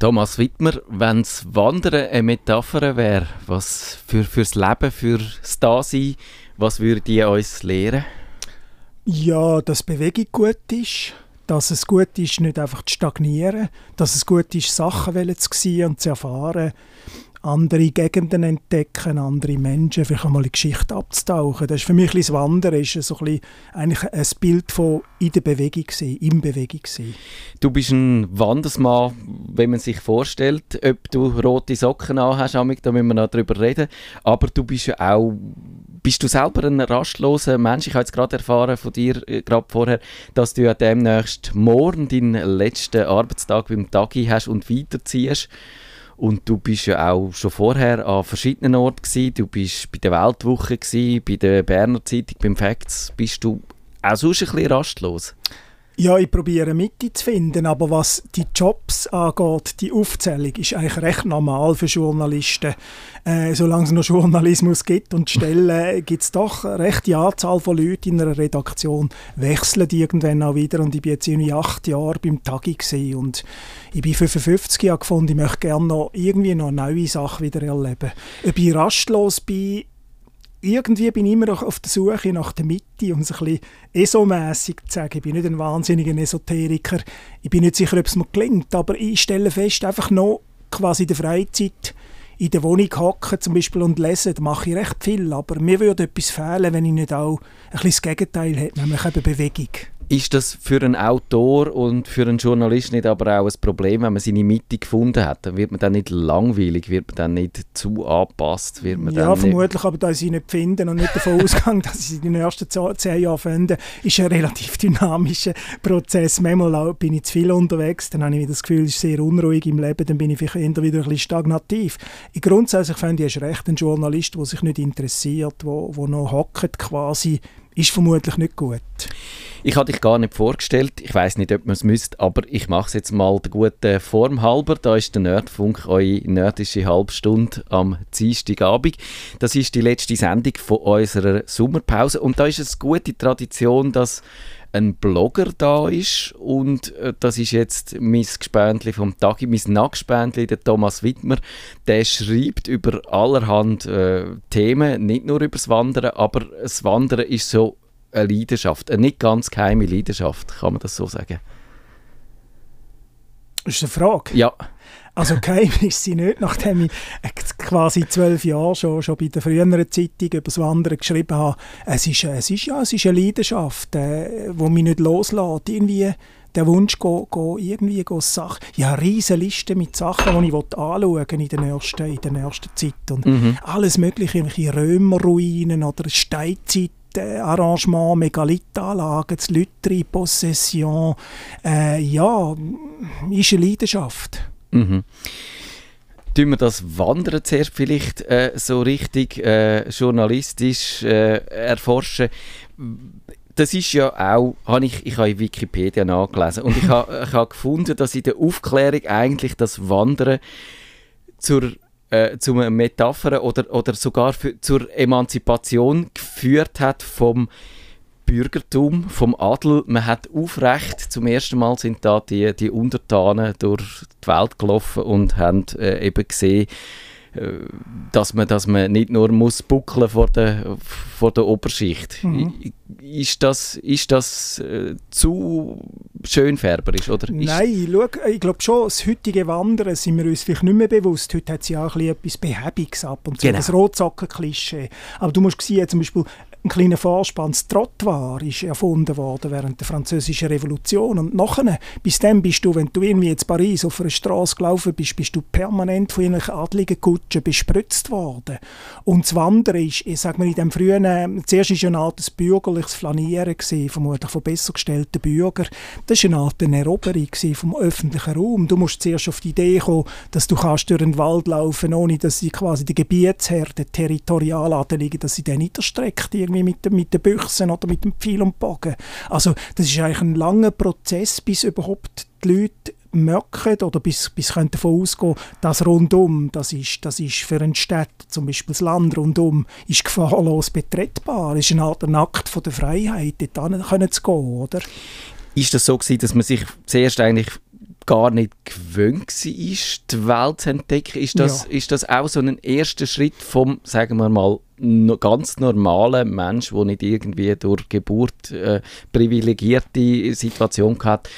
Thomas Wittmer, wenn das Wandern eine Metapher wäre, was für fürs Leben, fürs Dasein, was würde ihr uns lehren? Ja, dass Bewegung gut ist, dass es gut ist, nicht einfach zu stagnieren, dass es gut ist, Sachen zu sehen und zu erfahren, andere Gegenden entdecken, andere Menschen, vielleicht einmal in die Geschichte abzutauchen. Das ist für mich das Wandern ist so ein bisschen eigentlich ein Bild von in der Bewegung sein, im Bewegung sein. Du bist ein Wandersmann, wenn man sich vorstellt, ob du rote Socken anhast, da müssen wir noch darüber reden, aber du bist ja auch bist du selber ein rastloser Mensch? Ich habe jetzt gerade erfahren von dir, äh, gerade vorher, dass du ja demnächst morgen deinen letzten Arbeitstag beim Tagi hast und weiterziehst. Und du bist ja auch schon vorher an verschiedenen Orten gewesen. Du bist bei der Weltwoche gewesen, bei der Berner Zeitung, beim Facts. Bist du auch sonst ein bisschen rastlos? Ja, ich probiere Mitte zu finden, aber was die Jobs angeht, die Aufzählung ist eigentlich recht normal für Journalisten. Äh, solange es noch Journalismus gibt und Stellen, gibt es doch eine rechte Anzahl von Leuten in einer Redaktion, wechseln die irgendwann auch wieder und ich bin jetzt irgendwie acht Jahre beim Tagi und ich bin 55 Jahre gefunden, ich möchte gerne noch irgendwie noch neue Sachen wieder erleben. Ob ich rastlos bin, irgendwie bin ich immer noch auf der Suche nach der Mitte, um es ein bisschen esomässig zu sagen. Ich bin nicht ein wahnsinniger Esoteriker. Ich bin nicht sicher, ob es mir gelingt, aber ich stelle fest, einfach noch quasi in der Freizeit in der Wohnung hocken zum Beispiel und lesen, da mache ich recht viel, aber mir würde etwas fehlen, wenn ich nicht auch ein bisschen das Gegenteil hätte, nämlich eben Bewegung. Ist das für einen Autor und für einen Journalist nicht aber auch ein Problem, wenn man seine Mitte gefunden hat? Dann wird man dann nicht langweilig, wird man dann nicht zu angepasst? Wird man ja, vermutlich, aber da sie nicht finden und nicht davon ausgegangen, dass ich sie in den ersten zehn Jahren finde, ist ein relativ dynamischer Prozess. Manchmal bin ich zu viel unterwegs, dann habe ich das Gefühl, es ist sehr unruhig im Leben, dann bin ich vielleicht eher wieder ein bisschen stagnativ. Ich grundsätzlich finde ich, ist recht ein Journalist, der sich nicht interessiert, wo, wo noch hockt quasi, ist vermutlich nicht gut. Ich hatte dich gar nicht vorgestellt. Ich weiß nicht, ob man es müsste, aber ich mache es jetzt mal der guten Form halber. Da ist der Nerdfunk, eure nerdische Halbstunde am Dienstagabend. Das ist die letzte Sendung von unserer Sommerpause und da ist es gute Tradition, dass ein Blogger da ist und äh, das ist jetzt mein Gespendli vom Tag, mein Nackgespendli, der Thomas Wittmer, der schreibt über allerhand äh, Themen, nicht nur über das Wandern, aber das Wandern ist so eine Leidenschaft, eine nicht ganz geheime Leidenschaft, kann man das so sagen? Das ist eine Frage. Ja. Also geheim ist sie nicht, nachdem ich quasi zwölf Jahre schon, schon bei der früheren Zeitung über das Wandern geschrieben habe. Es ist, es ist, ja, es ist eine Leidenschaft, äh, die mich nicht loslässt. Irgendwie der Wunsch, go, go, irgendwie go Sachen. Ja, eine riesige Liste mit Sachen, die ich anschauen in der ersten, in der ersten Zeit. Und mhm. alles mögliche, irgendwelche Römerruinen oder Steinzeit Arrangement, Megalithanlagen, das Lütri, Possession, äh, ja, ist eine Leidenschaft. Mhm. Tun wir das Wandern zuerst vielleicht äh, so richtig äh, journalistisch äh, erforschen? Das ist ja auch, habe ich, ich habe in Wikipedia nachgelesen und ich habe, ich habe gefunden, dass in der Aufklärung eigentlich das Wandern zur äh, zu einer Metapher oder, oder sogar für, zur Emanzipation geführt hat vom Bürgertum, vom Adel. Man hat aufrecht, zum ersten Mal sind da die, die Untertanen durch die Welt gelaufen und haben äh, eben gesehen, äh, dass man, dass man nicht nur muss buckeln vor der, vor der Oberschicht. Mhm. Ist das, ist das äh, zu schönfärberisch? Oder Nein, schau, ich glaube schon, das heutige Wandern sind wir uns vielleicht nicht mehr bewusst. Heute hat es ja auch ein etwas Behäbiges ab und zu, genau. das Rotsocken-Klischee. Aber du musst sehen, zum Beispiel ein kleiner Vorspann, das Trottoir ist erfunden worden während der französischen Revolution und nachher, bis dann bist du, wenn du irgendwie in Paris auf einer Straße gelaufen bist, bist du permanent von irgendwelchen adligen Kutschen bespritzt worden. Und das Wandern ist, ich sag mal, in dem frühen, äh, zuerst ist eine Art bürgerliches Flanieren gewesen, vermutlich von besser gestellten Bürgern. Das war eine Art Eroberung vom öffentlichen Raum. Du musst zuerst auf die Idee kommen, dass du kannst durch den Wald laufen, ohne dass sie quasi die Gebietsherr, der Territorialadelige, dass sie den niederstreckt, irgendwie mit, mit den Büchsen oder mit dem Pfeil und Bogen. Also das ist eigentlich ein langer Prozess, bis überhaupt die Leute merken oder bis, bis können davon ausgehen, dass rundum, das ist, das ist für einen Stadt, zum Beispiel das Land rundum, ist gefahrlos betretbar. Es ist eine Art Akt von der Freiheit, dort können zu gehen, oder? Ist das so gewesen, dass man sich zuerst eigentlich gar nicht gewöhnt war, die Welt zu entdecken. Ist das, ja. ist das auch so ein erster Schritt vom, sagen wir mal, ganz normalen Mensch, der nicht irgendwie durch Geburt äh, privilegierte Situation hat,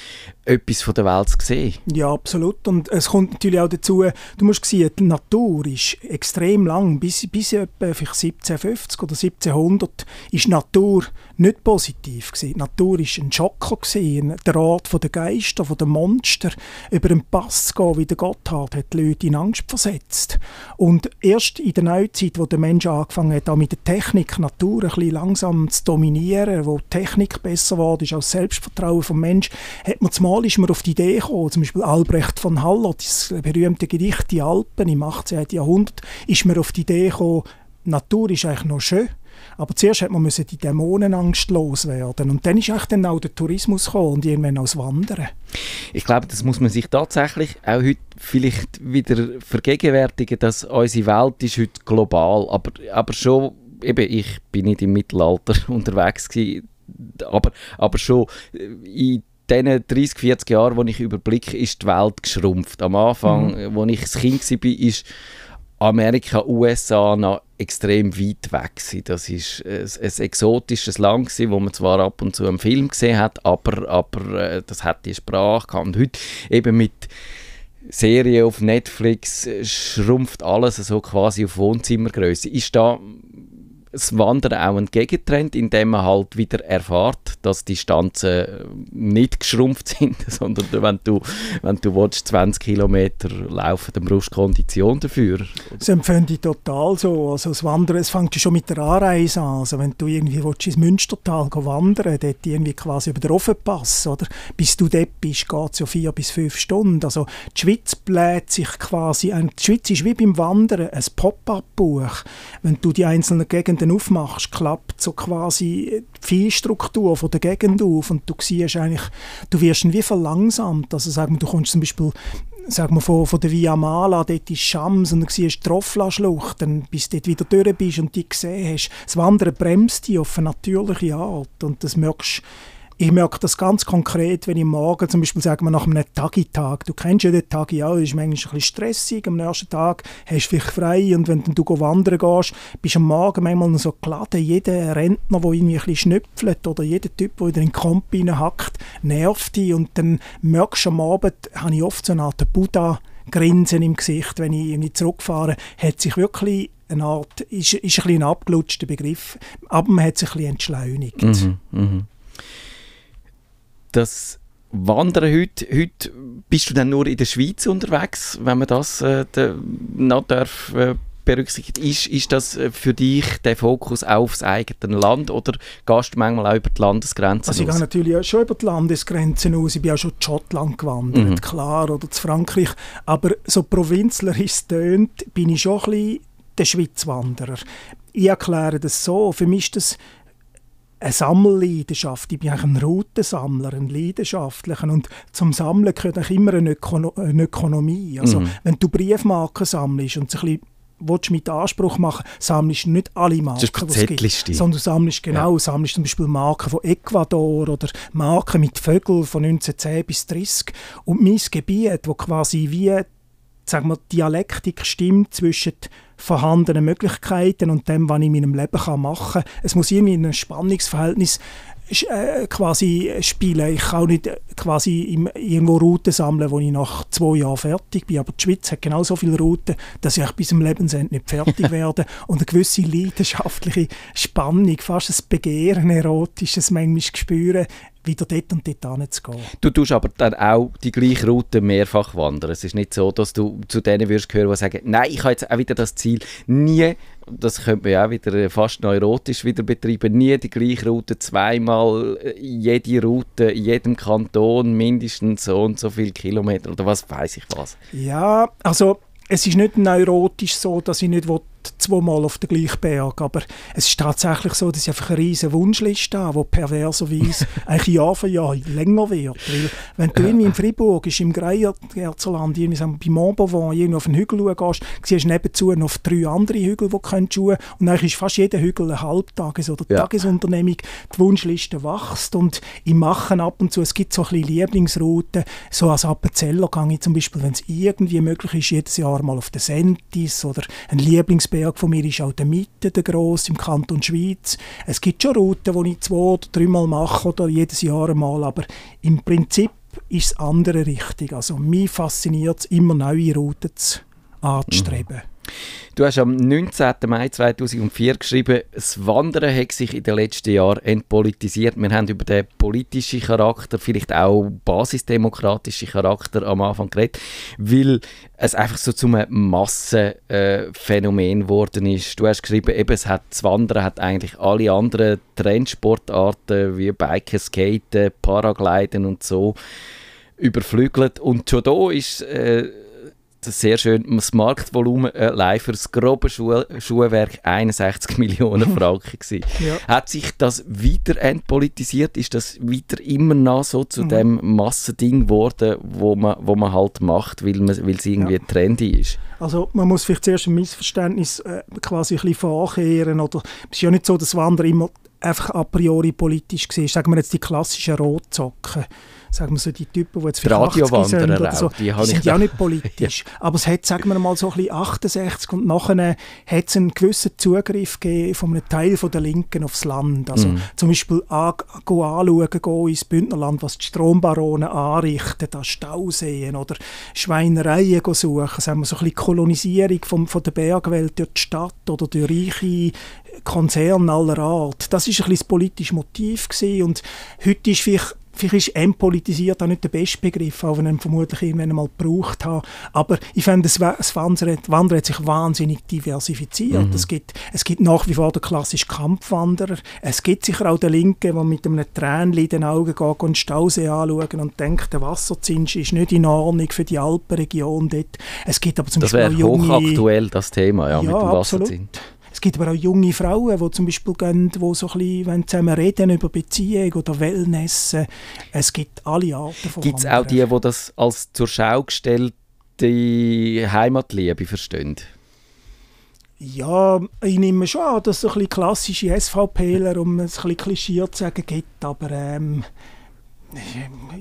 etwas von der Welt zu sehen. Ja, absolut. Und es kommt natürlich auch dazu, du musst sehen, die Natur ist extrem lang, bis, bis etwa 1750 oder 1700 ist Natur nicht positiv gewesen. Die Natur ist ein Schocker gewesen, der Art der Geister, der Monster. Über den Pass zu gehen, wie der Gotthard, hat die Leute in Angst versetzt. Und erst in der Neuzeit, wo der Mensch angefangen hat, auch mit der Technik die Natur ein bisschen langsam zu dominieren, wo die Technik besser wurde, ist auch das Selbstvertrauen vom Mensch, hat man zum Mal ist man auf die Idee gekommen, zum Beispiel Albrecht von Haller, das berühmte Gedicht «Die Alpen» im 18. Jahrhundert, ist man auf die Idee gekommen, Natur ist eigentlich noch schön, aber zuerst hat man die Dämonenangst loswerden und dann ist eigentlich dann auch der Tourismus gekommen und irgendwann auch das Wandern. Ich glaube, das muss man sich tatsächlich auch heute vielleicht wieder vergegenwärtigen, dass unsere Welt ist heute global, aber, aber schon, eben, ich bin nicht im Mittelalter unterwegs gewesen, aber, aber schon in diesen 30, 40 Jahren, die ich überblicke, ist die Welt geschrumpft. Am Anfang, mhm. als ich ein Kind war, ist Amerika, USA noch extrem weit weg gewesen. Das ist ein, ein exotisches Land gewesen, wo man zwar ab und zu einen Film gesehen hat, aber, aber äh, das hat die Sprache gehabt. Und heute eben mit Serien auf Netflix äh, schrumpft alles so quasi auf Wohnzimmergröße. Ist da das Wandern auch ein Gegentrend, indem man halt wieder erfährt, dass die Distanzen nicht geschrumpft sind, sondern wenn du, wenn du willst, 20 Kilometer laufen, dann brauchst du Kondition dafür. Das empfinde ich total so. Also das Wandern, es fängt schon mit der Anreise an. Also wenn du irgendwie willst, ins Münstertal wandern dort irgendwie quasi über den Offenpass, oder? bis du dort bist, geht es ja vier bis fünf Stunden. Also die Schweiz bläht sich quasi, die Schweiz ist wie beim Wandern ein Pop-up-Buch. Wenn du die einzelnen Gegenden Gegenden aufmachst, klappt so quasi die Viehstruktur von der Gegend auf und du siehst eigentlich, du wirst wie verlangsamt. Also sagen wir, du kommst zum Beispiel sagen wir, von, von der Via Mala, dort ist Schams und dann siehst du die Rofla-Schlucht, bis du dort wieder durch bist und die gesehen hast. Das Wandern bremst dich auf eine natürliche Art und das merkst ich merke das ganz konkret, wenn ich morgen, zum Beispiel sagen wir nach einem Tagitag, du kennst ja den Tag ja, ist manchmal ein bisschen stressig, am nächsten Tag hast du vielleicht frei und wenn du wandern gehst, bist du am Morgen manchmal so geladen, jeder Rentner, der irgendwie ein bisschen schnüpfelt oder jeder Typ, der in den Komp hackt, nervt dich und dann merkst du am Abend, habe ich oft so eine Art Buddha, Grinsen im Gesicht, wenn ich irgendwie zurückfahre, hat sich wirklich eine Art, ist, ist ein bisschen ein abgelutschter Begriff, aber man hat sich ein bisschen entschleunigt. Mhm, mh das Wandern heute, heute bist du dann nur in der Schweiz unterwegs, wenn man das äh, noch darf, äh, berücksichtigt. Ist, ist das äh, für dich der Fokus aufs eigene Land oder gehst du manchmal auch über die Landesgrenzen also ich gehe natürlich auch schon über die Landesgrenzen aus. Ich bin auch schon in Schottland gewandert, mhm. klar, oder zu Frankreich. Aber so provinzlerisch tönt, bin ich schon ein bisschen der Schweizwanderer. Ich erkläre das so, für mich ist das eine Sammelleidenschaft. Ich bin eigentlich ein Routensammler, ein Leidenschaftlicher. Und zum Sammeln gehört eigentlich immer eine, Ökono eine Ökonomie. Also, mhm. wenn du Briefmarken sammelst und ein willst mit Anspruch machen, sammelst du nicht alle Marken, die es gibt, sondern du sammelst genau, ja. sammelst zum Beispiel Marken von Ecuador oder Marken mit Vögeln von 1910 bis 30 und mein Gebiet, wo quasi wie sagen wir, Dialektik stimmt zwischen vorhandenen Möglichkeiten und dem, was ich in meinem Leben machen kann. Es muss irgendwie ein Spannungsverhältnis äh, quasi spielen. Ich kann auch nicht äh, quasi im, irgendwo Routen sammeln, wo ich nach zwei Jahren fertig bin. Aber die Schweiz hat genau so viele Routen, dass ich bis zum Lebensende nicht fertig werde. Und eine gewisse leidenschaftliche Spannung, fast ein Begehren, erotisches manchmal spüren, wieder dort und dort hinzugehen. Du tust aber dann auch die gleiche Route mehrfach wandern. Es ist nicht so, dass du zu denen wirst gehören, die sagen, nein, ich habe jetzt auch wieder das Ziel, nie, das könnte man ja auch wieder fast neurotisch wieder betreiben, nie die gleiche Route zweimal, äh, jede Route in jedem Kanton mindestens so und so viele Kilometer oder was weiß ich was. Ja, also es ist nicht neurotisch so, dass ich nicht zweimal auf den gleichen Berg. Aber es ist tatsächlich so, dass ich einfach eine riesige Wunschliste habe, die perverserweise eigentlich Jahr für Jahr länger wird. Weil, wenn du irgendwie in Fribourg, ist im Greierzerzerland, irgendwie bei Montbovon, irgendwie auf einen Hügel schauen siehst du nebenzu noch drei andere Hügel, die schauen Und dann ist fast jeder Hügel eine Halbtages- oder ja. Tagesunternehmung. Die Wunschliste wächst und ich mache ab und zu, es gibt so ein bisschen Lieblingsrouten, so als Appenzeller gehe ich zum Beispiel, wenn es irgendwie möglich ist, jedes Jahr mal auf den Sentis oder ein Lieblingsberg von mir ist auch der Mitte, der Gross im Kanton Schweiz. Es gibt schon Routen, die ich zwei oder dreimal mache oder jedes Jahr einmal, aber im Prinzip ist das andere richtig. Also mich fasziniert es, immer neue Routen anzustreben. Mhm. Du hast am 19. Mai 2004 geschrieben, das Wandern hat sich in den letzten Jahren entpolitisiert. Wir haben über den politischen Charakter, vielleicht auch basisdemokratischen Charakter am Anfang geredet, weil es einfach so zum Massenphänomen äh, geworden ist. Du hast geschrieben, eben, es hat, das Wandern hat eigentlich alle anderen Trendsportarten wie Biken, Skaten, Paragliden und so überflügelt. Und schon da ist äh, sehr schön, das Marktvolumen allein für das grobe Schuh Schuhwerk 61 Millionen Franken gewesen. ja. Hat sich das weiter entpolitisiert? Ist das weiter immer noch so zu mhm. dem Massending geworden, wo man, wo man halt macht, weil, es irgendwie ja. trendy ist? Also man muss vielleicht zuerst ein Missverständnis äh, quasi ein bisschen vorkehren. Oder, es ist ja nicht so, dass Wandern immer einfach a priori politisch war. Sagen wir jetzt die klassischen Rotsocken sagen wir so, die Typen, die jetzt vielleicht 80 sind oder so, die, die sind ja auch nicht politisch. ja. Aber es hat, sagen wir mal, so ein bisschen 68 und nachher hat es einen gewissen Zugriff gegeben von einem Teil von der Linken aufs Land. Also mhm. zum Beispiel an, go anschauen, go ins Bündnerland, was die Strombaronen anrichten, an Stauseen oder Schweinereien suchen. Sagen wir so ein bisschen Kolonisierung vom, von der Bergwelt durch die Stadt oder durch reiche Konzerne aller Art. Das war ein bisschen das politische Motiv gewesen. und heute ist vielleicht Vielleicht ist entpolitisiert auch nicht der beste Begriff, auch wenn ich ihn vermutlich irgendwann einmal gebraucht habe. Aber ich finde, das, das Wandern, hat sich wahnsinnig diversifiziert. Mhm. Es, gibt, es gibt nach wie vor den klassischen Kampfwanderer. Es gibt sicher auch den Linken, der mit einem Tränchen in den Augen geht und den Stausee anschauen und denkt, der Wasserzins ist nicht in Ordnung für die Alpenregion dort. Es gibt aber zum das wäre hochaktuell, das Thema, ja, ja mit dem Wasserzins. Es gibt aber auch junge Frauen, die zum Beispiel gehen, die so ein bisschen zusammen reden über Beziehung oder Wellness. Es gibt alle Arten von Gibt es auch die, die das als zur Schau gestellte Heimatliebe verstehen? Ja, ich nehme schon an, dass es so ein bisschen klassische SVPler, um es ein bisschen klischiert zu sagen, gibt, aber ähm,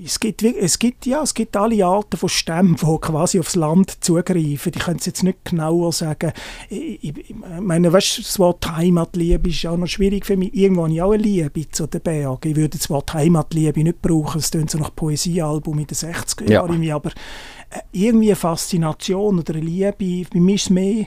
es gibt, es gibt, ja, es gibt alle Arten von Stämmen, die quasi aufs Land zugreifen. Ich könnte es jetzt nicht genauer sagen. Ich, ich, meine, weißt, das Wort Heimatliebe ist auch noch schwierig für mich. Irgendwo habe ich auch eine Liebe zu den Bergen. Ich würde das Wort Heimatliebe nicht brauchen. Es klingt so nach Poesiealbum in den 60er Jahren. Ja. Aber äh, irgendwie eine Faszination oder eine Liebe, bei mir ist es mehr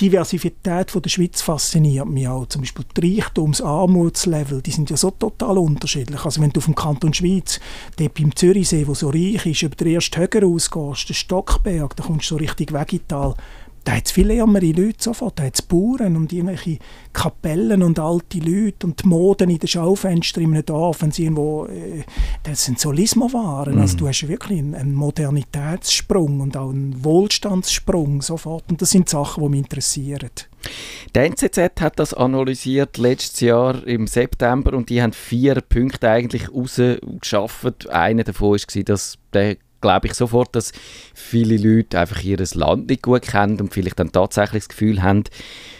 Diversität von der Schweiz fasziniert mich auch. Zum Beispiel die Reichtums-, Armutslevel, die sind ja so total unterschiedlich. Also wenn du dem Kanton Schweiz, dort beim Zürichsee, wo so reich ist, über den ersten Höger ausgehst, den Stockberg, da kommst du so richtig Wegital, da hat es viel ärmere Leute sofort. Da hat es Bauern und irgendwelche Kapellen und alte Leute und die Moden in den Schaufenstern in einem Dorf, wenn sie irgendwo, äh, das sind so Lismo-Waren. Mhm. Also du hast wirklich einen, einen, Modernitätssprung und auch einen Wohlstandssprung sofort. Und das sind Sachen, die mich interessieren. Der NZZ hat das analysiert letztes Jahr im September und die haben vier Punkte eigentlich rausgeschafft. Einer davon war, dass der glaube ich sofort, dass viele Leute einfach ihr Land nicht gut kennen und vielleicht dann tatsächlich das Gefühl haben,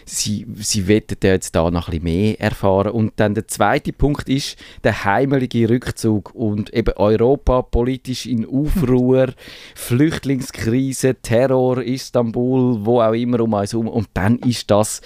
sie, sie wollen jetzt da noch ein bisschen mehr erfahren. Und dann der zweite Punkt ist der heimelige Rückzug und eben Europa politisch in Aufruhr, Flüchtlingskrise, Terror, Istanbul, wo auch immer um uns herum. Und dann ist das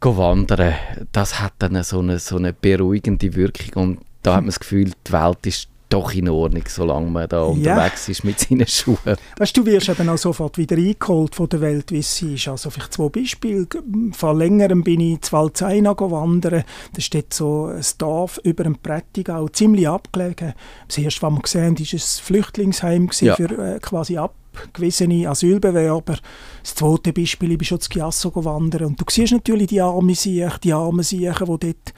wandern, das hat dann so eine, so eine beruhigende Wirkung und da hat man das Gefühl, die Welt ist doch in Ordnung, solange man da unterwegs ist mit seinen Schuhen. Weißt, du wirst eben auch sofort wieder eingeholt von der Welt, wie sie ist. Also vielleicht zwei Beispiele. Vor längerem bin ich zu Valzeina wandern. Da steht so ein Dorf über dem Prättigau, ziemlich abgelegen. Das erste, was wir gesehen haben, war ein Flüchtlingsheim ja. für äh, quasi abgewiesene Asylbewerber. Das zweite Beispiel, ich bin schon zu Chiasso wandern und du siehst natürlich die armen Siechen, die armen Siechen, die dort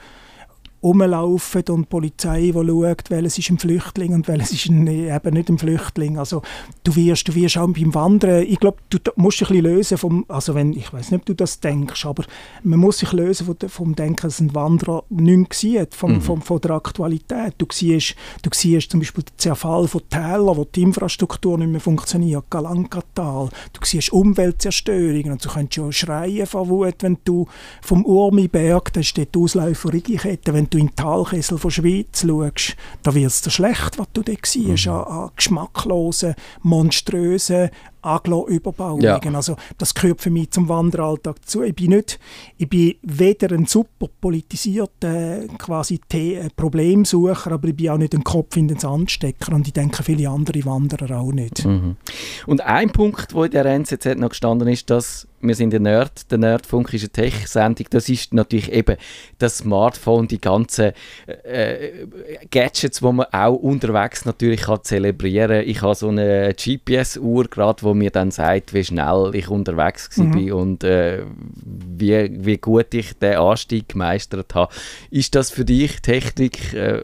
rumlaufen und die Polizei, die schaut, welches ist ein Flüchtling und welches ist ein, eben nicht ein Flüchtling. Also du wirst, du wirst auch beim Wandern, ich glaube, du musst dich ein bisschen lösen vom, also wenn, ich weiß nicht, ob du das denkst, aber man muss sich lösen vom, vom Denken, dass ein Wanderer nichts sieht, vom, mhm. vom, von der Aktualität. Du siehst, du siehst zum Beispiel den Zerfall von Tälern, wo die Infrastruktur nicht mehr funktioniert, Galankatal. Du siehst Umweltzerstörungen und du könntest schon schreien von Wut, wenn du vom Urmiberg, das ist die Ausläufer Rigikette, wenn du in den Talkessel von Schweiz schaust, da wird es dir schlecht, was du da siehst, mhm. an, an geschmacklosen, monströsen, Aglo-Überbauungen. Ja. Also das gehört für mich zum Wanderalltag dazu. Ich bin, nicht, ich bin weder ein super politisierter quasi äh, Problemsucher, aber ich bin auch nicht ein Kopf in den Sand stecker und ich denke viele andere Wanderer auch nicht. Mhm. Und ein Punkt, wo in der NZZ noch gestanden ist, dass wir sind der Nerd, der Nerdfunk ist eine Tech-Sendung, das ist natürlich eben das Smartphone, die ganzen äh, Gadgets, die man auch unterwegs natürlich kann zelebrieren kann. Ich habe so eine GPS-Uhr gerade, wo mir dann sagt, wie schnell ich unterwegs mhm. bin und äh, wie, wie gut ich den Anstieg gemeistert habe. Ist das für dich Technik äh,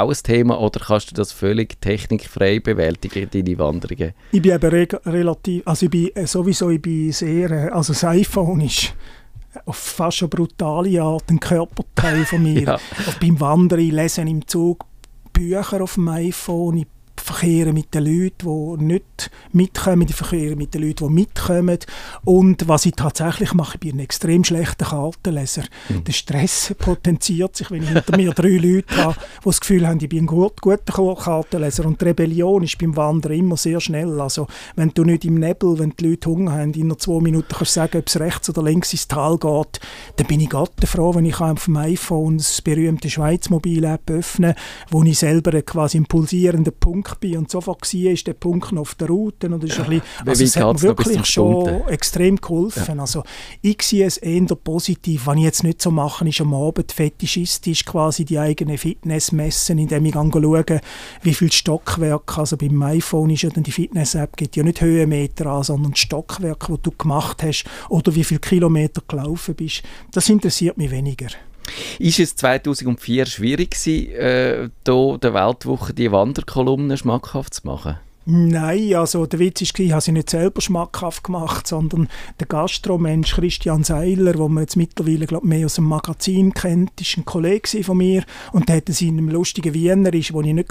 auch ein Thema oder kannst du das völlig technikfrei bewältigen, deine Wanderungen? Ich bin eben re relativ, also ich bin äh, sowieso ich bin sehr, äh, also das iPhone ist auf fast eine brutale Art ein Körperteil von mir. ja. Beim Wandern, lesen im Zug Bücher auf dem iPhone, ich verkehren mit den Leuten, die nicht mitkommen, ich verkehren mit den Leuten, die mitkommen. Und was ich tatsächlich mache, ich bin ein extrem schlechter Kartenleser. Mhm. Der Stress potenziert sich, wenn ich hinter mir drei Leute habe, die das Gefühl haben, ich bin ein gut, guter Kartenleser. Und die Rebellion ist beim Wandern immer sehr schnell. Also, wenn du nicht im Nebel, wenn die Leute Hunger haben, in nur zwei Minuten kannst sagen, ob es rechts oder links ins Tal geht, dann bin ich Gott froh, wenn ich auf dem iPhone das berühmte Schweiz Mobile App öffne, wo ich selber quasi einen pulsierenden Punkt Bin und sofort war, ist der Punkt noch auf der Route. Und ist ein bisschen, also es hat mir wirklich schon extrem geholfen. Ja. Also ich sehe es eher positiv. Was ich jetzt nicht so mache, ist am Abend fetischistisch quasi die eigene Fitness messen, indem ich schaue, wie viel Stockwerk, also beim iPhone ist ja dann die Fitness-App, geht ja nicht Höhenmeter an, sondern Stockwerk, wo du gemacht hast oder wie viele Kilometer gelaufen bist. Das interessiert mich weniger. Ist es 2004 schwierig gewesen, äh, der Weltwoche die Wanderkolumne schmackhaft zu machen? Nein, also der Witz war, ich habe sie nicht selber schmackhaft gemacht, sondern der Gastromensch Christian Seiler, den man jetzt mittlerweile glaub, mehr aus dem Magazin kennt, ist ein Kollege von mir und der hat in einem lustigen Wienerisch, wo ich nicht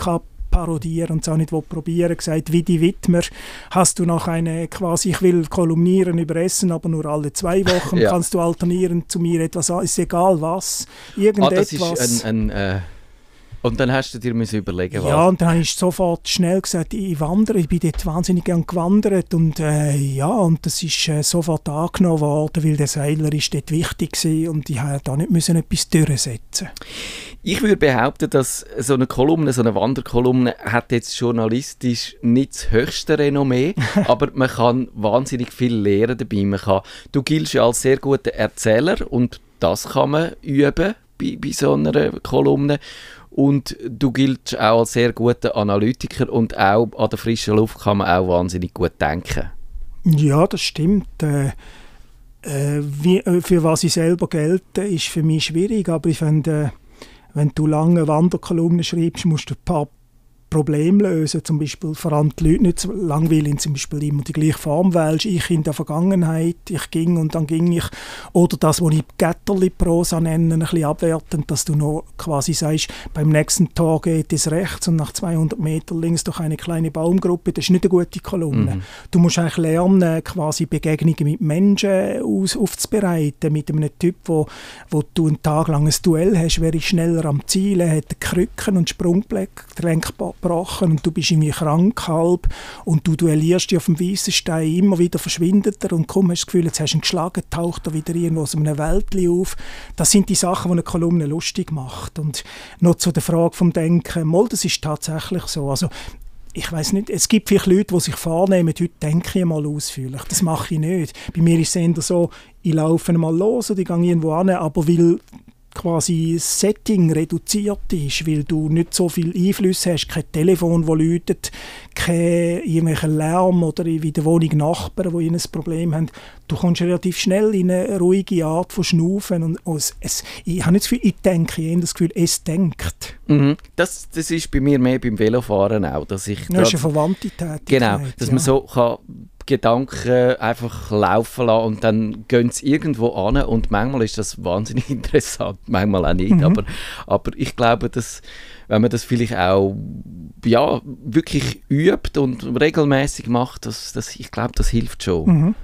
parodieren und es auch nicht probieren gesagt, wie die Widmer, hast du noch eine quasi, ich will kolumnieren über Essen, aber nur alle zwei Wochen, ja. kannst du alternieren zu mir etwas, ist egal was, irgendetwas. Ah, das ist ein, ein äh und dann hast du dir müssen überlegen, was? Ja, und dann habe ich sofort schnell gesagt, ich wandere, ich bin dort wahnsinnig gern gewandert und äh, ja, und das ist äh, sofort angenommen worden, weil der Seiler ist dort wichtig war und ich musste da nicht müssen etwas durchsetzen Ich würde behaupten, dass so eine Kolumne, so eine Wanderkolumne hat jetzt journalistisch nicht das höchste Renommee, aber man kann wahnsinnig viel lernen dabei. Man kann, du giltst ja als sehr guter Erzähler und das kann man üben bei, bei so einer Kolumne und du giltst auch als sehr guter Analytiker und auch an der frischen Luft kann man auch wahnsinnig gut denken. Ja, das stimmt. Äh, äh, wie, äh, für was ich selber gelte, ist für mich schwierig, aber ich finde, äh, wenn du lange Wanderkolumnen schreibst, musst du ein paar Problem lösen. Zum Beispiel vor allem die Leute nicht langweilig zum Beispiel immer die gleiche Form wählst. Ich in der Vergangenheit, ich ging und dann ging ich. Oder das, was ich Gatterli-Prosa nenne, ein bisschen abwertend, dass du noch quasi sagst, beim nächsten Tor geht es rechts und nach 200 Metern links durch eine kleine Baumgruppe. Das ist nicht eine gute Kolumne. Mhm. Du musst eigentlich lernen, quasi Begegnungen mit Menschen aus, aufzubereiten, mit einem Typ, wo, wo du ein Tag lang ein Duell hast, wer ist schneller am Ziel, hat Krücken und Sprunggelenk abgebrochen und du bist irgendwie krank halb und du duellierst dich auf dem weißen Stein, immer wieder verschwindet er und komm, hast das Gefühl, jetzt hast du ihn geschlagen, taucht er wieder irgendwo aus einem Wäldli auf. Das sind die Sachen, die eine Kolumne lustig macht. Und noch zu der Frage vom Denken, mal, das ist tatsächlich so. Also ich weiß nicht, es gibt vielleicht Leute, die sich vornehmen, heute denke ich mal ausführlich. Das mache ich nicht. Bei mir ist es eher so, ich laufe mal los oder ich gehe irgendwo an, aber weil quasi das Setting reduziert ist, weil du nicht so viel Einfluss hast, kein Telefon, das läutet, kein irgendwelcher Lärm oder wie der Wohnung Nachbarn, die ein Problem haben. Du kommst relativ schnell in eine ruhige Art von Schnaufen und es, es, ich habe nicht das Gefühl, ich denke, ich habe das Gefühl, es denkt. Mhm. Das, das ist bei mir mehr beim Velofahren auch, dass ich... Das ist eine verwandte Tätigkeit. Genau, dass ja. man so kann Gedanken einfach laufen lassen und dann gehen sie irgendwo an und manchmal ist das wahnsinnig interessant, manchmal auch nicht, mhm. aber, aber ich glaube, dass wenn man das vielleicht auch ja, wirklich übt und regelmäßig macht, das, das, ich glaube, das hilft schon. Mhm.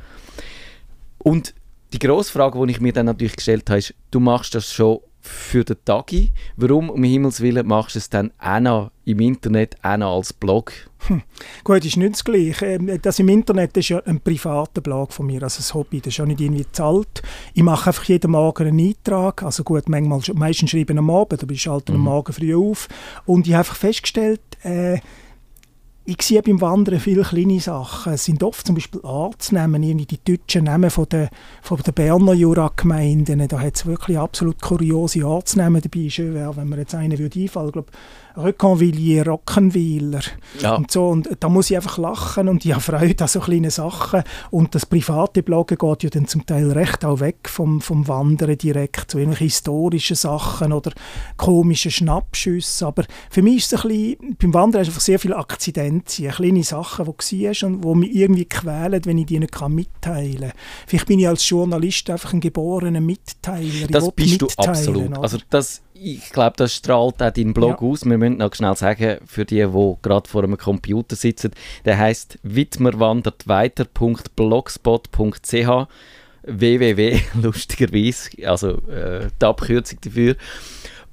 Und die grosse Frage, die ich mir dann natürlich gestellt habe, ist, du machst das schon für den Tagi. Warum um Himmels Willen machst du es dann auch noch im Internet, auch noch als Blog? Hm. Gut, ist nicht das Gleiche. Ähm, das im Internet ist ja ein privater Blog von mir, also ein Hobby. Das ist ja nicht irgendwie zahlt. Ich mache einfach jeden Morgen einen Eintrag. Also gut, manchmal, meistens schreibe ich am Abend, aber ich schalte mhm. am Morgen früh auf. Und ich habe einfach festgestellt, äh, ich sehe beim Wandern viele kleine Sachen. Es sind oft zum Beispiel Ortsnamen, irgendwie die deutschen Namen von der, von der Berner Jura-Gemeinden. Da hat es wirklich absolut kuriose Ortsnamen dabei. Schön wäre, wenn mir jetzt einer würde einfallen würde. Reconvilliers, Rockenweiler ja. und so. Und da muss ich einfach lachen und ich habe Freude an so kleinen Sachen. Und das private Bloggen geht ja dann zum Teil recht auch weg vom, vom Wandern direkt zu irgendwelchen historischen Sachen oder komischen Schnappschüssen. Aber für mich ist es ein bisschen, beim Wandern einfach sehr viele Akzidenzien, kleine Sachen, die du siehst und die mich irgendwie quälen, wenn ich die nicht mitteilen kann. Vielleicht bin ich als Journalist einfach ein geborener Mitteiler. Das bist du absolut. Also das ich glaube, das strahlt auch deinen Blog ja. aus. Wir müssen noch schnell sagen, für die, die gerade vor einem Computer sitzen, der heißt widmerwandertweiter.blogspot.ch www, lustigerweise, also äh, die Abkürzung dafür.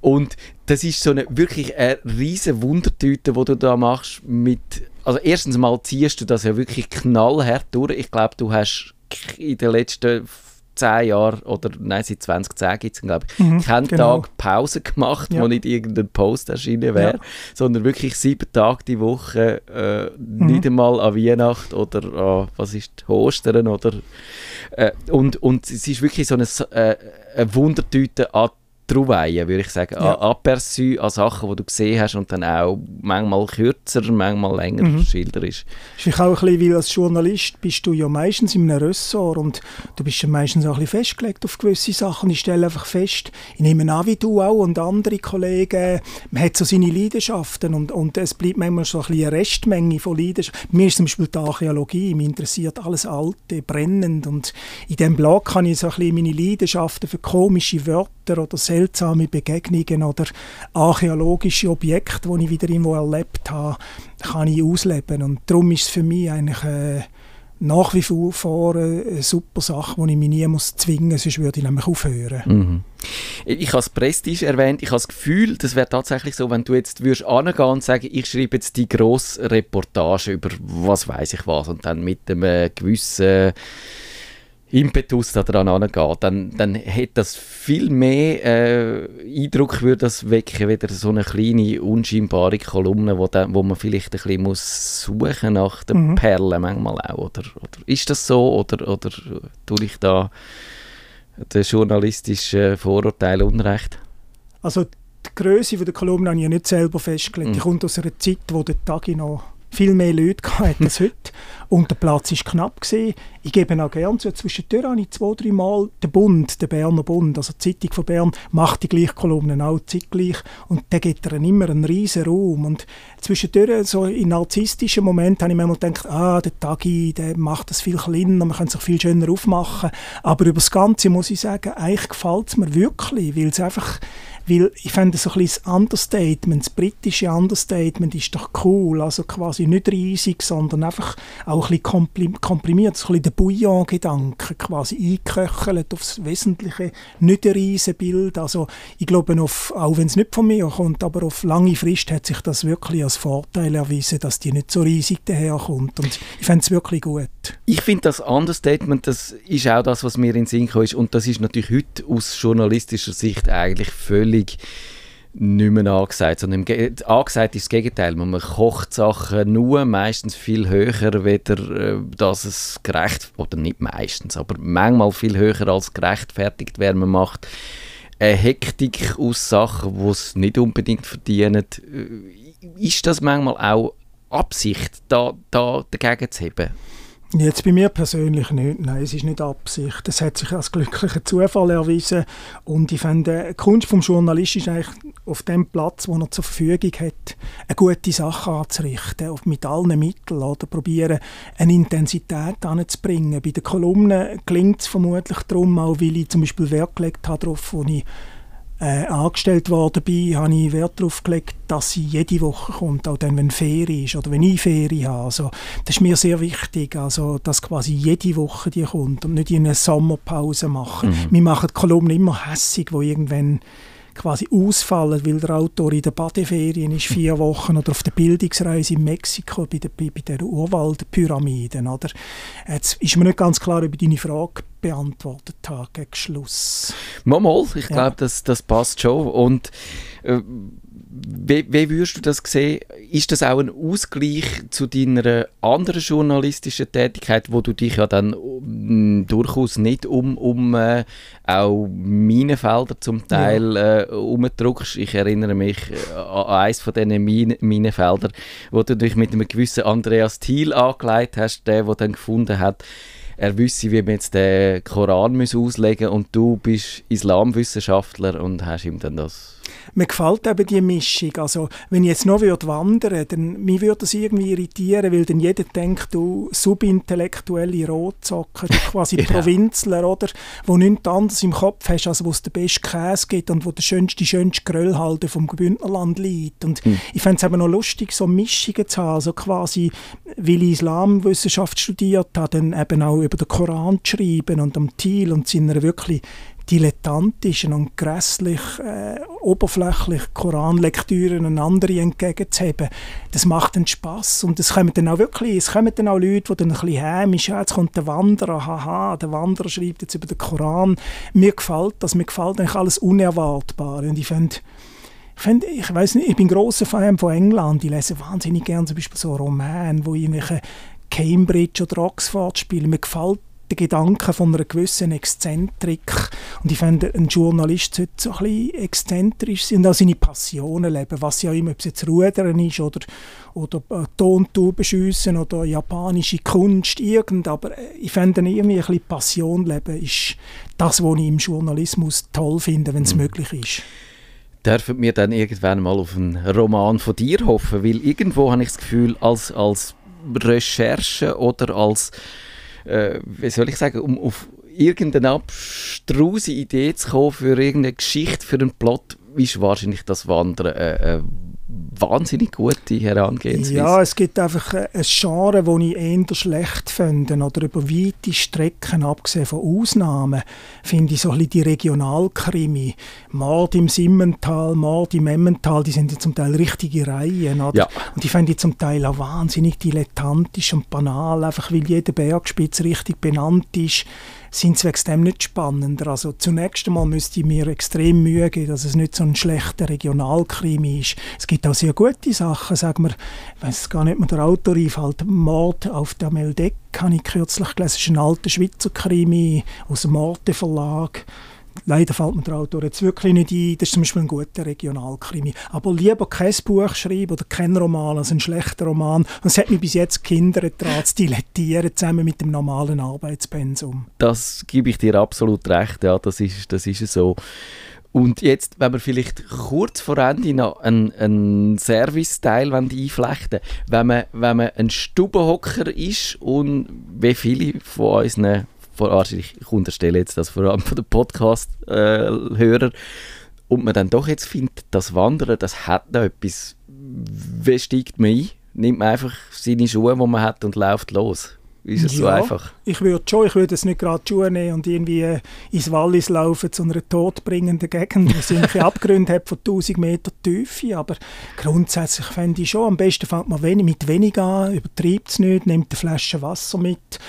Und das ist so eine wirklich eine riesige Wundertüte, die du da machst mit also erstens mal ziehst du das ja wirklich knallhart durch. Ich glaube, du hast in den letzten zehn Jahren, oder nein, seit 2010 gibt es, glaube ich, mhm, keinen genau. Tag Pause gemacht, ja. wo nicht irgendein Post erschienen wäre, ja. sondern wirklich sieben Tage die Woche, äh, mhm. nicht einmal an Weihnachten oder an, was ist, Ostern oder äh, und, und es ist wirklich so eine, äh, eine Wundertüte an Trouvaillen, würde ich sagen, ja. an Aperçu, an Sachen, die du gesehen hast und dann auch manchmal kürzer, manchmal länger mhm. schilderst. Das ist auch ein bisschen, weil als Journalist bist du ja meistens in einem Ressort und du bist ja meistens auch ein bisschen festgelegt auf gewisse Sachen. Ich stelle einfach fest, ich nehme an, wie du auch und andere Kollegen, man hat so seine Leidenschaften und, und es bleibt manchmal so ein bisschen eine Restmenge von Leidenschaften. Mir ist zum Beispiel die Archäologie, mich interessiert alles Alte, brennend und in diesem Blog kann ich so ein bisschen meine Leidenschaften für komische Wörter oder seltsame Begegnungen oder archäologische Objekte, die ich wieder irgendwo erlebt habe, kann ich ausleben. Und darum ist es für mich eigentlich äh, nach wie vor eine super Sache, die ich mich nie muss zwingen muss, sonst würde ich nämlich aufhören. Mhm. Ich habe das Prestige erwähnt. Ich habe das Gefühl, das wäre tatsächlich so, wenn du jetzt würdest angehen und sagen, ich schreibe jetzt die grosse Reportage über was weiß ich was und dann mit einem gewissen Impetus da dran angeht, dann, dann hat das viel mehr äh, Eindruck, würde das wecken, wieder so eine kleine, unscheinbare Kolumne, wo, da, wo man vielleicht ein bisschen muss suchen nach den mhm. Perlen manchmal auch. Oder, oder ist das so oder, oder tue ich da den journalistischen Vorurteil Unrecht? Also die Größe der Kolumne habe ich ja nicht selber festgelegt. Mhm. Die kommt aus einer Zeit, wo der Tag noch viel mehr Leute gehabt als heute. Und der Platz war knapp. Gewesen. Ich gebe auch gerne zu, zwischendurch habe ich zwei, drei Mal den Bund, den Berner Bund, also die Zeitung von Bern, macht die gleichen Kolumnen auch zeitgleich. Und der gibt dann immer einen riesen Raum. Und zwischendurch, so in narzisstischen Momenten, habe ich mir gedacht, ah, der Tagi, der macht das viel kleiner, man kann sich viel schöner aufmachen. Aber über das Ganze muss ich sagen, eigentlich gefällt es mir wirklich, weil es einfach weil ich finde so ein bisschen das Understatement, das britische Understatement ist doch cool. Also quasi nicht riesig, sondern einfach auch ein bisschen komprimiert. So ein bisschen der Bouillon-Gedanke quasi eingeköchelt aufs Wesentliche. Nicht ein riesiges Bild. Also ich glaube, auf, auch wenn es nicht von mir kommt, aber auf lange Frist hat sich das wirklich als Vorteil erwiesen, dass die nicht so riesig daherkommt. Und ich finde es wirklich gut. Ich finde das Understatement, das ist auch das, was mir in den Sinn ist. Und das ist natürlich heute aus journalistischer Sicht eigentlich völlig völlig nicht mehr angesagt, sondern angesagt ist das Gegenteil. Man kocht Sachen nur meistens viel höher, weder äh, dass es gerecht, oder nicht meistens, aber manchmal viel höher als gerechtfertigt wäre, man macht eine Hektik aus Sachen, die es nicht unbedingt verdienen. Äh, ist das manchmal auch Absicht, da, da dagegen zu heben? Jetzt bei mir persönlich nicht. Nein, es ist nicht Absicht. Es hat sich als glücklicher Zufall erwiesen. Und ich finde, die Kunst des Journalisten ist eigentlich auf dem Platz, wo er zur Verfügung hat, eine gute Sache anzurichten. Mit allen Mitteln. Oder probieren, eine Intensität anzubringen. Bei den Kolumnen klingt es vermutlich darum, auch weil ich zum Beispiel Wert gelegt habe darauf, wo ich äh, angestellt worden bin, habe ich Wert darauf gelegt, dass sie jede Woche kommt, auch dann, wenn Ferien ist oder wenn ich Ferien habe. Also, das ist mir sehr wichtig, also, dass quasi jede Woche die kommt und nicht in eine Sommerpause machen. Mhm. Wir machen die Kolumnen immer hässig, wo irgendwann quasi ausfallen, weil der Autor in der Badeferien ist vier Wochen oder auf der Bildungsreise in Mexiko bei, der, bei den Urwaldpyramiden. Oder? Jetzt ist mir nicht ganz klar, ob ich deine Frage beantwortet habe gegen Schluss. Mal, mal. ich ja. glaube, das, das passt schon. Und äh, wie, wie würdest du das sehen? Ist das auch ein Ausgleich zu deiner anderen journalistischen Tätigkeit, wo du dich ja dann um, durchaus nicht um, um äh, auch Minenfelder zum Teil ja. äh, umdruckst? Ich erinnere mich äh, an eines von diesen Mine, Minenfeldern, wo du dich mit einem gewissen Andreas Thiel angelegt hast, der, der dann gefunden hat, er wüsste, wie man jetzt den Koran auslegen muss und du bist Islamwissenschaftler und hast ihm dann das mir gefällt eben die Mischung. Also, wenn ich jetzt noch würde wandern dann mich würde das irgendwie irritieren, weil dann jeder denkt, du subintellektuelle Rotzocken, du quasi ja. Provinzler, oder? Wo nichts anderes im Kopf hast, als wo es den besten Käse gibt und wo der schönste, die schönste Gröllhalde vom Bündnerland liegt. Und hm. ich fände es eben noch lustig, so Mischungen zu haben. Also quasi, weil ich Islamwissenschaft studiert habe, dann eben auch über den Koran zu schreiben und am Thiel und seiner wirklich dilettantischen und grässlich äh, oberflächlich Koranlektüren und andere entgegenzuheben, das macht einen Spass und es kommen dann auch wirklich, es kommen dann auch Leute, die dann ein bisschen hämisch, ja, jetzt kommt der Wanderer, haha, der Wanderer schreibt jetzt über den Koran. Mir gefällt das, mir gefällt eigentlich alles unerwartbar und ich finde, ich, find, ich weiß nicht, ich bin großer Fan von England. Ich lese wahnsinnig gerne zum Beispiel so Roman, wo irgendwelche Cambridge oder Oxford spielen. Mir gefällt der Gedanke von einer gewissen Exzentrik. Und ich finde, ein Journalist sollte so ein bisschen exzentrisch sein und auch seine Passionen leben, was ja immer, ob es jetzt Rudern ist oder, oder äh, Tontauben schiessen oder japanische Kunst, irgend. Aber äh, ich finde, irgendwie ein bisschen Passion leben ist das, was ich im Journalismus toll finde, wenn es mhm. möglich ist dürfen wir dann irgendwann mal auf einen Roman von dir hoffen? Weil irgendwo habe ich das Gefühl, als, als Recherche oder als äh, wie soll ich sagen, um auf irgendeine abstruse Idee zu kommen für irgendeine Geschichte, für einen Plot, ist wahrscheinlich das Wandern äh, äh, wahnsinnig gute Herangehensweise. Ja, es gibt einfach ein Genre, das ich eher schlecht finde. Oder über weite Strecken, abgesehen von Ausnahmen, finde ich so ein bisschen die Regionalkrimi. Mord im Simmental, Mord im Emmental, die sind ja zum Teil richtige Reihen. Oder? Ja. Und die finde ich zum Teil auch wahnsinnig dilettantisch und banal, einfach weil jeder Bergspitze richtig benannt ist sind es wegen dem nicht spannender. Also zunächst einmal müsste ich mir extrem Mühe geben, dass es nicht so ein schlechter Regionalkrimi ist. Es gibt auch sehr gute Sachen, sagen wir, ich weiß gar nicht, mehr der Autor einfällt, Mord auf der Meldeck habe ich kürzlich gelesen, das ist ein alter Schweizer Krimi aus dem Morte Verlag leider fällt mir der Autor jetzt wirklich nicht ein. Das ist zum Beispiel ein guter Regionalkrimi. Aber lieber kein Buch schreiben oder kein Roman als ein schlechter Roman. Und es hat mich bis jetzt Kinder daran zu dilettieren, zusammen mit dem normalen Arbeitspensum. Das gebe ich dir absolut recht, ja, das ist, das ist so. Und jetzt, wenn wir vielleicht kurz vor Ende noch einen, einen Service-Teil einflechten wenn man, wenn man ein Stubenhocker ist und wie viele von unseren wahrscheinlich, ich unterstelle jetzt das vor allem von den Podcast-Hörern, und man dann doch jetzt findet, das Wandern, das hat noch etwas, wie steigt man ein? Nimmt man einfach seine Schuhe, die man hat und läuft los? Ist es ja, so einfach? Ich würde schon, ich würde es nicht gerade Schuhe nehmen und irgendwie äh, ins Wallis laufen zu einer todbringenden Gegend, wo es irgendwelche Abgründe hat von 1000 Meter Tiefe, aber grundsätzlich fände ich schon, am besten fängt man wenig, mit wenig an, übertreibt es nicht, nimmt eine Flasche Wasser mit,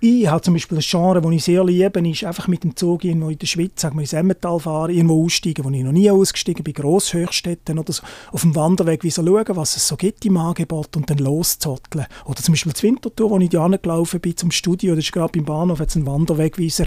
ich habe zum Beispiel ein Genre, das ich sehr liebe, ist einfach mit dem Zug irgendwo in der Schweiz, sagen wir ins Emmental fahren, irgendwo aussteigen, wo ich noch nie ausgestiegen bin, Grosshöchstädten oder so, auf dem Wanderweg wie so schauen, was es so gibt im Angebot und dann loszotteln. Oder zum Beispiel die Wintertour, wo ich da gelaufen bin zum Studio, das ist gerade beim Bahnhof, jetzt ein Wanderwegweiser,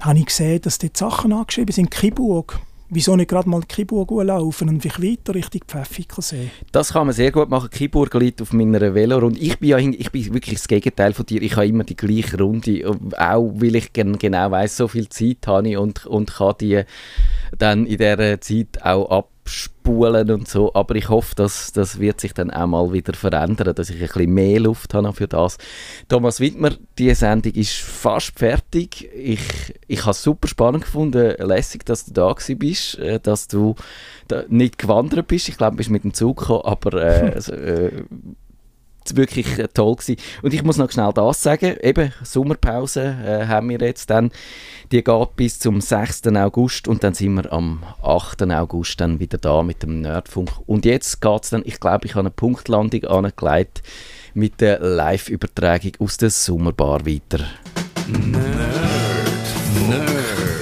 habe ich gesehen, dass dort Sachen angeschrieben sind, Kiburg, wieso nicht gerade mal Kiburg laufen und vielleicht weiter Richtung Pfäffikensee? Das kann man sehr gut machen. Kiburg liegt auf meiner Velorunde. Ich bin ja ich bin wirklich das Gegenteil von dir. Ich habe immer die gleiche Runde, auch weil ich genau weiß, so viel Zeit habe ich und, und kann die dann in dieser Zeit auch ab abspulen und so, aber ich hoffe, dass das wird sich dann auch mal wieder verändern, dass ich ein bisschen mehr Luft habe für das. Thomas Wittmer, die Sendung ist fast fertig. Ich, ich habe es super spannend gefunden, lässig, dass du da bist, äh, dass du da nicht gewandert bist. Ich glaube, du bist mit dem Zug gekommen, aber äh, äh, wirklich äh, toll gewesen. Und ich muss noch schnell das sagen, eben Sommerpause äh, haben wir jetzt dann, die geht bis zum 6. August und dann sind wir am 8. August dann wieder da mit dem Nerdfunk. Und jetzt geht es dann, ich glaube, ich habe eine Punktlandung angelegt mit der Live-Übertragung aus der Sommerbar weiter. Nerd, Nerdfunk,